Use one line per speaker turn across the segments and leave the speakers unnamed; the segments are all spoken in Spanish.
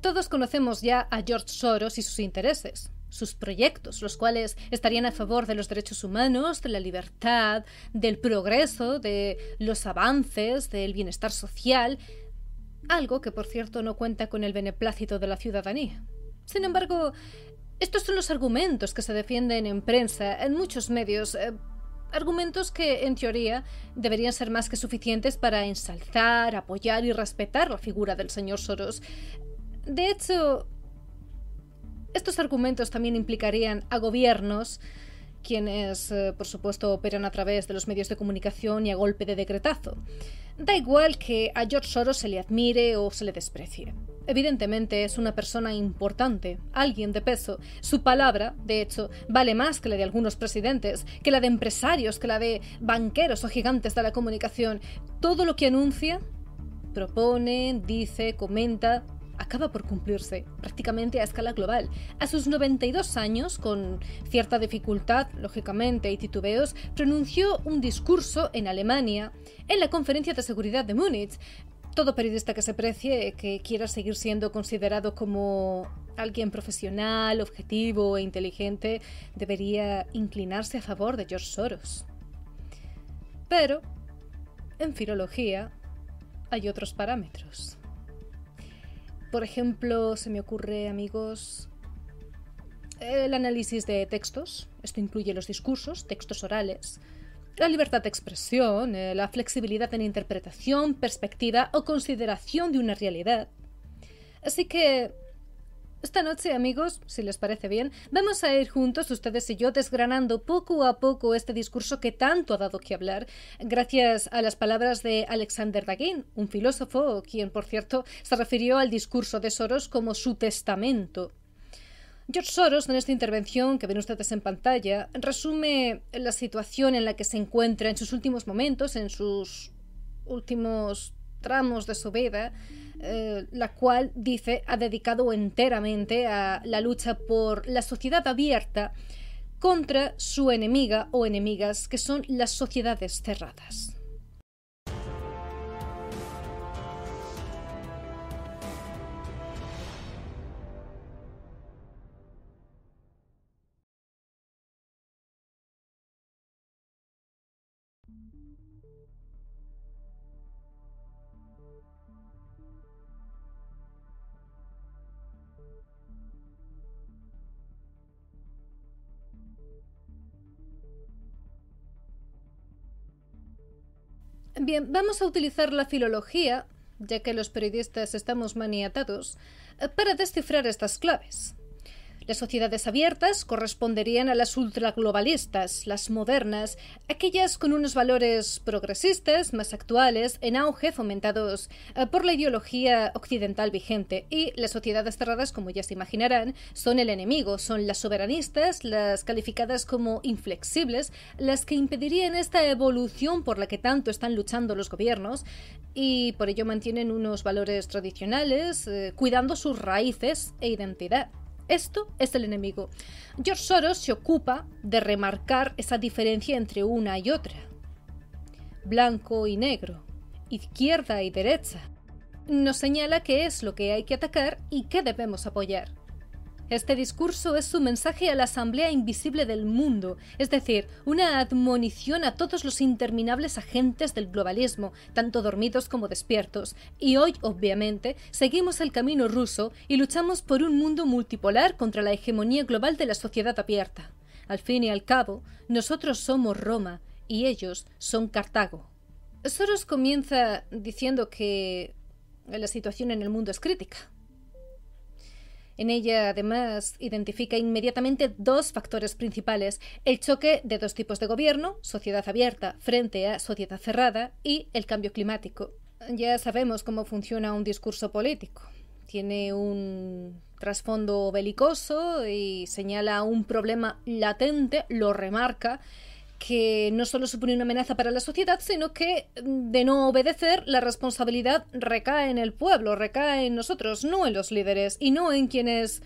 Todos conocemos ya a George Soros y sus intereses, sus proyectos, los cuales estarían a favor de los derechos humanos, de la libertad, del progreso, de los avances, del bienestar social, algo que por cierto no cuenta con el beneplácito de la ciudadanía. Sin embargo, estos son los argumentos que se defienden en prensa, en muchos medios, eh, argumentos que, en teoría, deberían ser más que suficientes para ensalzar, apoyar y respetar la figura del señor Soros. De hecho, estos argumentos también implicarían a gobiernos quienes, eh, por supuesto, operan a través de los medios de comunicación y a golpe de decretazo. Da igual que a George Soros se le admire o se le desprecie. Evidentemente es una persona importante, alguien de peso. Su palabra, de hecho, vale más que la de algunos presidentes, que la de empresarios, que la de banqueros o gigantes de la comunicación. Todo lo que anuncia, propone, dice, comenta, acaba por cumplirse, prácticamente a escala global. A sus 92 años, con cierta dificultad, lógicamente, y titubeos, pronunció un discurso en Alemania, en la Conferencia de Seguridad de Múnich. Todo periodista que se precie, que quiera seguir siendo considerado como alguien profesional, objetivo e inteligente, debería inclinarse a favor de George Soros. Pero, en filología, hay otros parámetros. Por ejemplo, se me ocurre, amigos, el análisis de textos. Esto incluye los discursos, textos orales, la libertad de expresión, eh, la flexibilidad en interpretación, perspectiva o consideración de una realidad. Así que esta noche, amigos, si les parece bien, vamos a ir juntos, ustedes y yo, desgranando poco a poco este discurso que tanto ha dado que hablar, gracias a las palabras de Alexander Dagin, un filósofo quien, por cierto, se refirió al discurso de Soros como su testamento. George Soros, en esta intervención que ven ustedes en pantalla, resume la situación en la que se encuentra en sus últimos momentos, en sus últimos tramos de su vida, eh, la cual dice ha dedicado enteramente a la lucha por la sociedad abierta contra su enemiga o enemigas, que son las sociedades cerradas. Bien, vamos a utilizar la filología, ya que los periodistas estamos maniatados, eh, para descifrar estas claves. Las sociedades abiertas corresponderían a las ultraglobalistas, las modernas, aquellas con unos valores progresistas, más actuales, en auge, fomentados eh, por la ideología occidental vigente. Y las sociedades cerradas, como ya se imaginarán, son el enemigo, son las soberanistas, las calificadas como inflexibles, las que impedirían esta evolución por la que tanto están luchando los gobiernos y por ello mantienen unos valores tradicionales, eh, cuidando sus raíces e identidad. Esto es el enemigo. George Soros se ocupa de remarcar esa diferencia entre una y otra. Blanco y negro, izquierda y derecha. Nos señala qué es lo que hay que atacar y qué debemos apoyar. Este discurso es su mensaje a la Asamblea Invisible del Mundo, es decir, una admonición a todos los interminables agentes del globalismo, tanto dormidos como despiertos. Y hoy, obviamente, seguimos el camino ruso y luchamos por un mundo multipolar contra la hegemonía global de la sociedad abierta. Al fin y al cabo, nosotros somos Roma y ellos son Cartago. Soros comienza diciendo que la situación en el mundo es crítica en ella, además, identifica inmediatamente dos factores principales, el choque de dos tipos de gobierno, sociedad abierta frente a sociedad cerrada, y el cambio climático. Ya sabemos cómo funciona un discurso político. Tiene un trasfondo belicoso y señala un problema latente, lo remarca, que no solo supone una amenaza para la sociedad, sino que mm, de no obedecer la responsabilidad recae en el pueblo, recae en nosotros, no en los líderes y no en quienes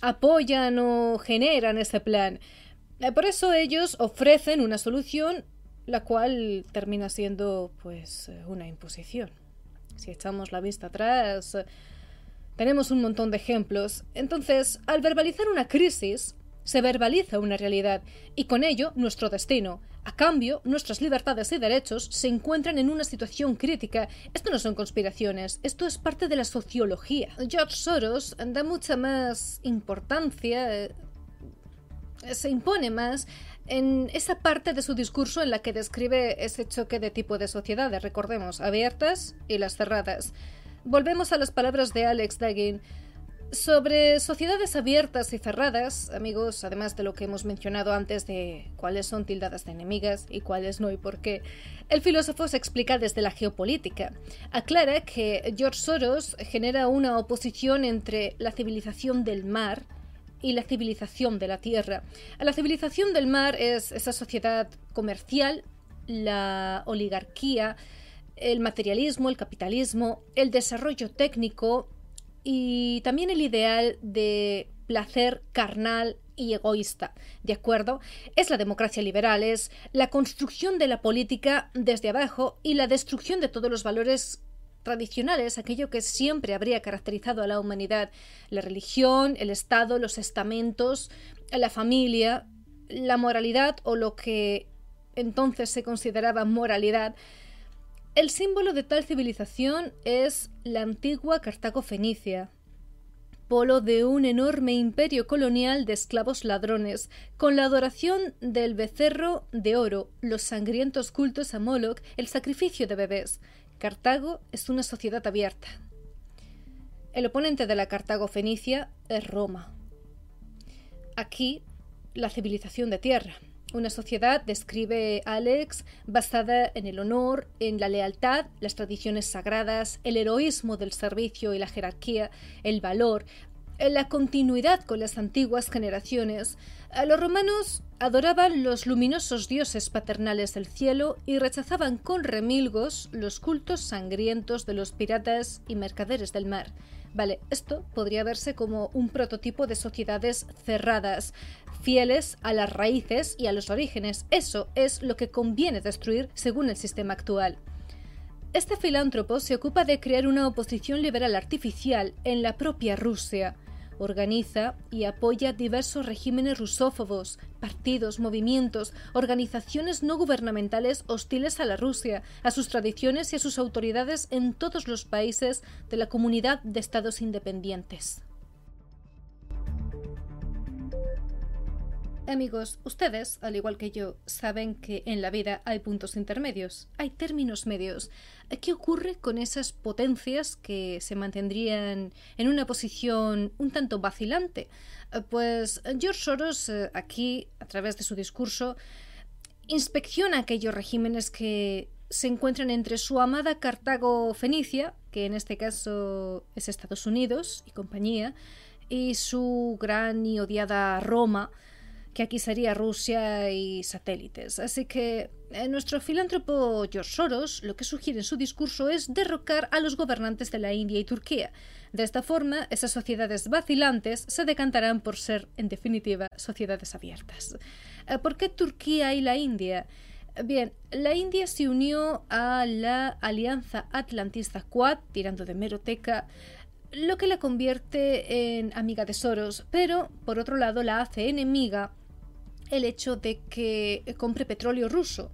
apoyan o generan ese plan. Eh, por eso ellos ofrecen una solución la cual termina siendo pues eh, una imposición. Si echamos la vista atrás, tenemos un montón de ejemplos. Entonces, al verbalizar una crisis, se verbaliza una realidad y con ello nuestro destino. A cambio, nuestras libertades y derechos se encuentran en una situación crítica. Esto no son conspiraciones, esto es parte de la sociología. George Soros da mucha más importancia, eh, se impone más en esa parte de su discurso en la que describe ese choque de tipo de sociedades, recordemos, abiertas y las cerradas. Volvemos a las palabras de Alex Dagin. Sobre sociedades abiertas y cerradas, amigos, además de lo que hemos mencionado antes de cuáles son tildadas de enemigas y cuáles no y por qué, el filósofo se explica desde la geopolítica. Aclara que George Soros genera una oposición entre la civilización del mar y la civilización de la tierra. La civilización del mar es esa sociedad comercial, la oligarquía, el materialismo, el capitalismo, el desarrollo técnico y también el ideal de placer carnal y egoísta, ¿de acuerdo? Es la democracia liberal, es la construcción de la política desde abajo y la destrucción de todos los valores tradicionales, aquello que siempre habría caracterizado a la humanidad, la religión, el Estado, los estamentos, la familia, la moralidad o lo que entonces se consideraba moralidad, el símbolo de tal civilización es la antigua Cartago fenicia, polo de un enorme imperio colonial de esclavos ladrones, con la adoración del becerro de oro, los sangrientos cultos a Moloch, el sacrificio de bebés. Cartago es una sociedad abierta. El oponente de la Cartago fenicia es Roma. Aquí, la civilización de tierra. Una sociedad, describe Alex, basada en el honor, en la lealtad, las tradiciones sagradas, el heroísmo del servicio y la jerarquía, el valor, la continuidad con las antiguas generaciones. los romanos adoraban los luminosos dioses paternales del cielo y rechazaban con remilgos los cultos sangrientos de los piratas y mercaderes del mar. Vale, esto podría verse como un prototipo de sociedades cerradas, fieles a las raíces y a los orígenes. Eso es lo que conviene destruir según el sistema actual. Este filántropo se ocupa de crear una oposición liberal artificial en la propia Rusia. Organiza y apoya diversos regímenes rusófobos, partidos, movimientos, organizaciones no gubernamentales hostiles a la Rusia, a sus tradiciones y a sus autoridades en todos los países de la comunidad de estados independientes. Amigos, ustedes, al igual que yo, saben que en la vida hay puntos intermedios, hay términos medios. ¿Qué ocurre con esas potencias que se mantendrían en una posición un tanto vacilante? Pues George Soros eh, aquí, a través de su discurso, inspecciona aquellos regímenes que se encuentran entre su amada Cartago Fenicia, que en este caso es Estados Unidos y compañía, y su gran y odiada Roma, que aquí sería Rusia y satélites. Así que eh, nuestro filántropo George Soros lo que sugiere en su discurso es derrocar a los gobernantes de la India y Turquía. De esta forma, esas sociedades vacilantes se decantarán por ser, en definitiva, sociedades abiertas. Eh, ¿Por qué Turquía y la India? Bien, la India se unió a la Alianza Atlantista Quad, tirando de meroteca, lo que la convierte en amiga de Soros, pero por otro lado la hace enemiga el hecho de que compre petróleo ruso.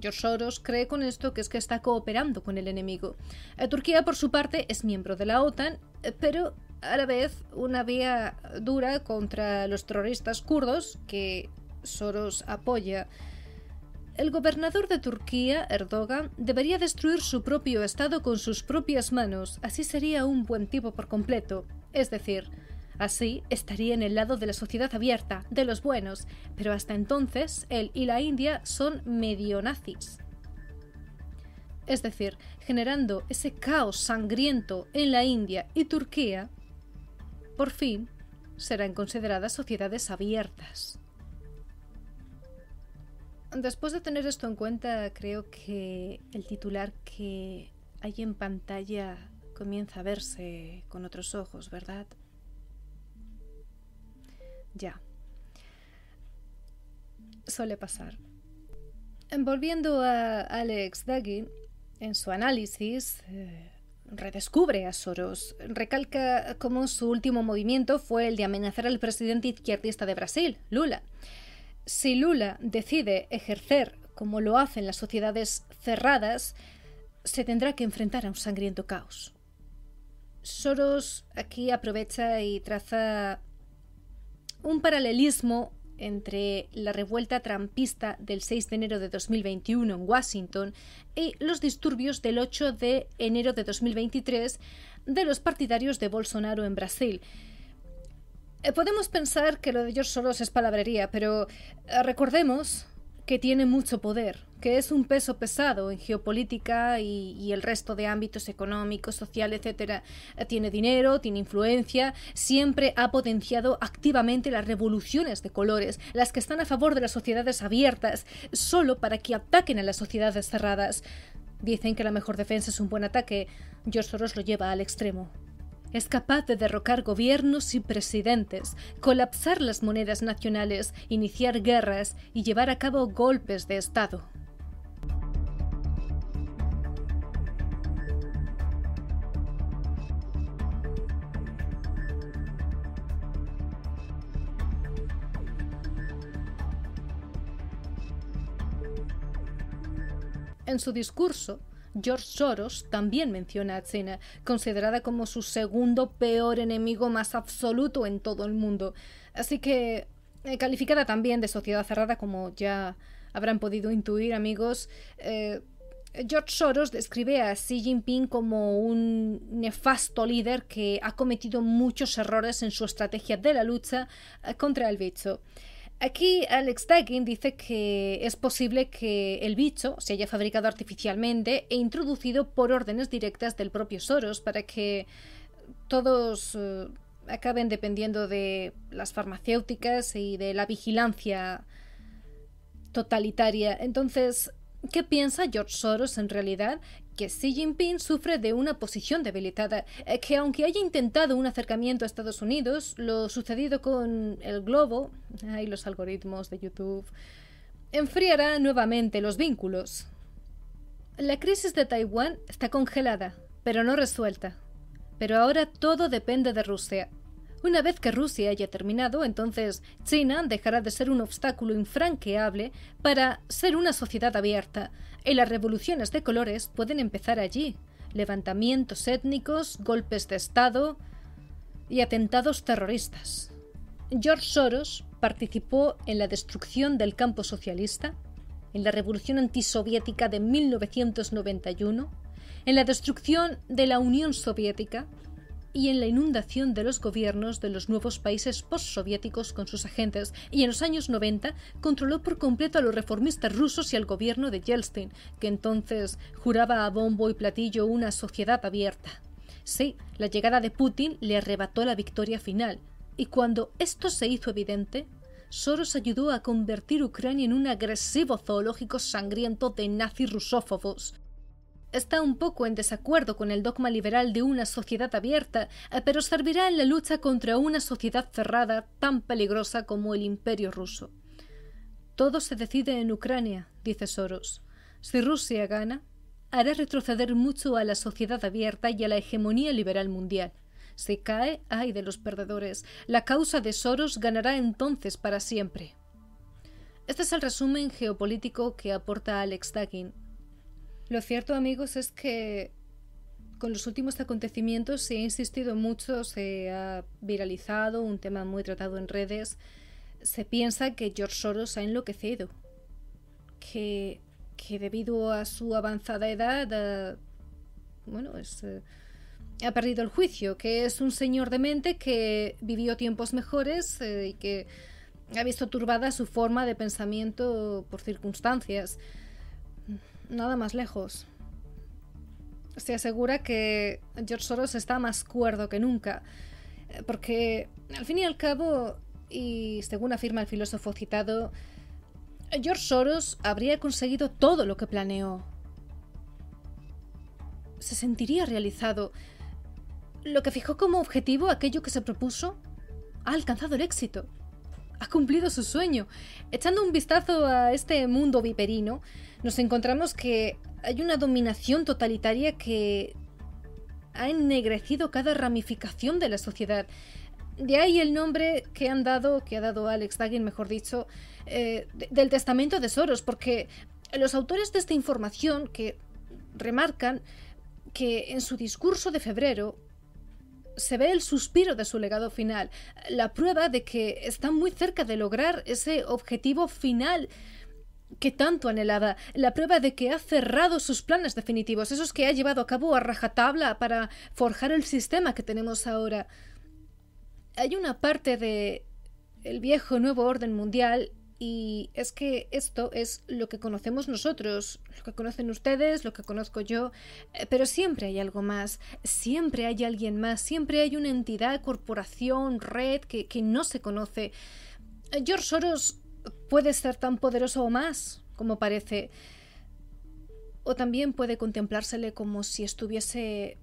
George Soros cree con esto que es que está cooperando con el enemigo. Eh, Turquía, por su parte, es miembro de la OTAN, eh, pero a la vez una vía dura contra los terroristas kurdos que Soros apoya. El gobernador de Turquía, Erdogan, debería destruir su propio Estado con sus propias manos, así sería un buen tipo por completo. Es decir, Así estaría en el lado de la sociedad abierta, de los buenos, pero hasta entonces él y la India son medio nazis. Es decir, generando ese caos sangriento en la India y Turquía, por fin serán consideradas sociedades abiertas. Después de tener esto en cuenta, creo que el titular que hay en pantalla comienza a verse con otros ojos, ¿verdad? Ya. Suele pasar. Volviendo a Alex Daggy, en su análisis, eh, redescubre a Soros. Recalca cómo su último movimiento fue el de amenazar al presidente izquierdista de Brasil, Lula. Si Lula decide ejercer como lo hacen las sociedades cerradas, se tendrá que enfrentar a un sangriento caos. Soros aquí aprovecha y traza un paralelismo entre la revuelta trampista del 6 de enero de 2021 en Washington y los disturbios del 8 de enero de 2023 de los partidarios de Bolsonaro en Brasil. Eh, podemos pensar que lo de George Soros es palabrería, pero eh, recordemos que tiene mucho poder, que es un peso pesado en geopolítica y, el resto de ámbitos económicos, social, etc. Tiene dinero, tiene influencia, siempre ha potenciado activamente las revoluciones de colores, las que están a favor de las sociedades abiertas, solo para que ataquen a las sociedades cerradas. Dicen que la mejor defensa es un buen ataque. George Soros lo lleva al extremo. Es capaz de derrocar gobiernos y presidentes, colapsar las monedas nacionales, iniciar guerras y llevar a cabo golpes de Estado. En su discurso, George Soros también menciona a China, considerada como su segundo peor enemigo más absoluto en todo el mundo. Así que, eh, calificada también de sociedad cerrada, como ya habrán podido intuir, amigos, eh, George Soros describe a Xi Jinping como un nefasto líder que ha cometido muchos errores en su estrategia de la lucha eh, contra el bicho. Aquí Alex Dagin dice que es posible que el bicho se haya fabricado artificialmente e introducido por órdenes directas del propio Soros para que todos eh, acaben dependiendo de las farmacéuticas y de la vigilancia totalitaria. Entonces, ¿qué piensa George Soros en realidad? Que Xi Jinping sufre de una posición debilitada, eh, que aunque haya intentado un acercamiento a Estados Unidos, lo sucedido con el globo los algoritmos de YouTube enfriará nuevamente los vínculos. La crisis de Taiwán está congelada, pero no resuelta. Pero ahora todo depende de Rusia. Una vez que Rusia haya terminado, entonces China dejará de ser un obstáculo infranqueable para ser una sociedad abierta, y las revoluciones de colores pueden empezar allí. Levantamientos étnicos, golpes de Estado y atentados terroristas. George Soros participó en la destrucción del campo socialista, en la revolución antisoviética de 1991, en la destrucción de la Unión Soviética y en la inundación de los gobiernos de los nuevos países postsoviéticos con sus agentes, y en los años 90 controló por completo a los reformistas rusos y al gobierno de Yeltsin, que entonces juraba a bombo y platillo una sociedad abierta. Sí, la llegada de Putin le arrebató la victoria final, y cuando esto se hizo evidente, Soros ayudó a convertir Ucrania en un agresivo zoológico sangriento de nazis rusófobos, Está un poco en desacuerdo con el dogma liberal de una sociedad abierta, eh, pero servirá en la lucha contra una sociedad cerrada tan peligrosa como el imperio ruso. Todo se decide en Ucrania, dice Soros. Si Rusia gana, hará retroceder mucho a la sociedad abierta y a la hegemonía liberal mundial. Si cae, ay de los perdedores. La causa de Soros ganará entonces para siempre. Este es el resumen geopolítico que aporta Alex Dagin. Lo cierto, amigos, es que con los últimos acontecimientos se ha insistido mucho, se ha viralizado, un tema muy tratado en redes. Se piensa que George Soros ha enloquecido, que, que debido a su avanzada edad, bueno, es, eh, ha perdido el juicio, que es un señor de mente que vivió tiempos mejores eh, y que ha visto turbada su forma de pensamiento por circunstancias nada más lejos. Se asegura que George Soros está más cuerdo que nunca, eh, porque al fin y al cabo, y según afirma el filósofo citado, George Soros habría conseguido todo lo que planeó. Se sentiría realizado. Lo que fijó como objetivo aquello que se propuso ha alcanzado el éxito. Ha cumplido su sueño. Echando un vistazo a este mundo viperino, nos encontramos que hay una dominación totalitaria que ha ennegrecido cada ramificación de la sociedad. De ahí el nombre que han dado, que ha dado Alex Dagin, mejor dicho, eh, del testamento de Soros, porque los autores de esta información que remarcan que en su discurso de febrero se ve el suspiro de su legado final, la prueba de que está muy cerca de lograr ese objetivo final que tanto anhelaba, la prueba de que ha cerrado sus planes definitivos, esos que ha llevado a cabo a rajatabla para forjar el sistema que tenemos ahora. Hay una parte de el viejo nuevo orden mundial y es que esto es lo que conocemos nosotros, lo que conocen ustedes, lo que conozco yo, eh, pero siempre hay algo más, siempre hay alguien más, siempre hay una entidad, corporación, red que, no se conoce. George Soros puede ser tan poderoso o más, como parece, o también puede contemplársele como si estuviese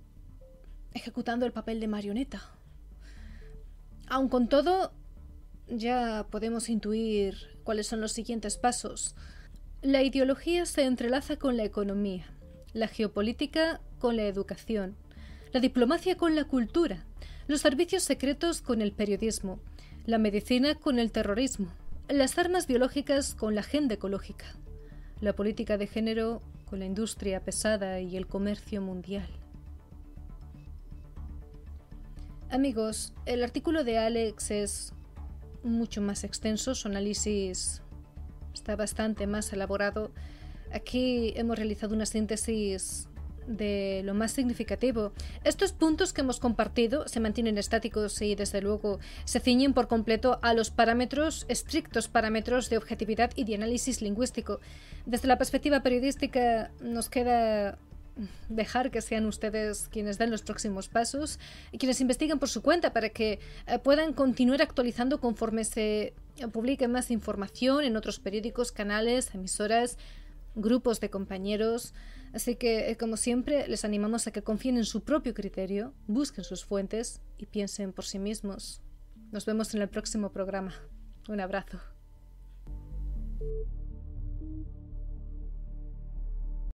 ejecutando el papel de marioneta. Aun con todo, ya podemos intuir cuáles son los siguientes pasos. La ideología se entrelaza con la economía, la geopolítica con la educación, la diplomacia con la cultura, los servicios secretos con el periodismo, la medicina con el terrorismo, las armas biológicas con la agenda ecológica, la política de género con la industria pesada y el comercio mundial. Amigos, el artículo de Alex es mucho más extenso, su análisis está bastante más elaborado. Aquí hemos realizado una síntesis de lo más significativo. Estos puntos que hemos compartido se mantienen estáticos y desde luego se ciñen por completo a los parámetros, estrictos parámetros de objetividad y de análisis lingüístico. Desde la perspectiva periodística nos queda dejar que sean ustedes quienes den los próximos pasos y quienes investiguen por su cuenta para que eh, puedan continuar actualizando conforme se publique más información en otros periódicos, canales, emisoras, grupos de compañeros. Así que, eh, como siempre, les animamos a que confíen en su propio criterio, busquen sus fuentes y piensen por sí mismos. Nos vemos en el próximo programa. Un abrazo.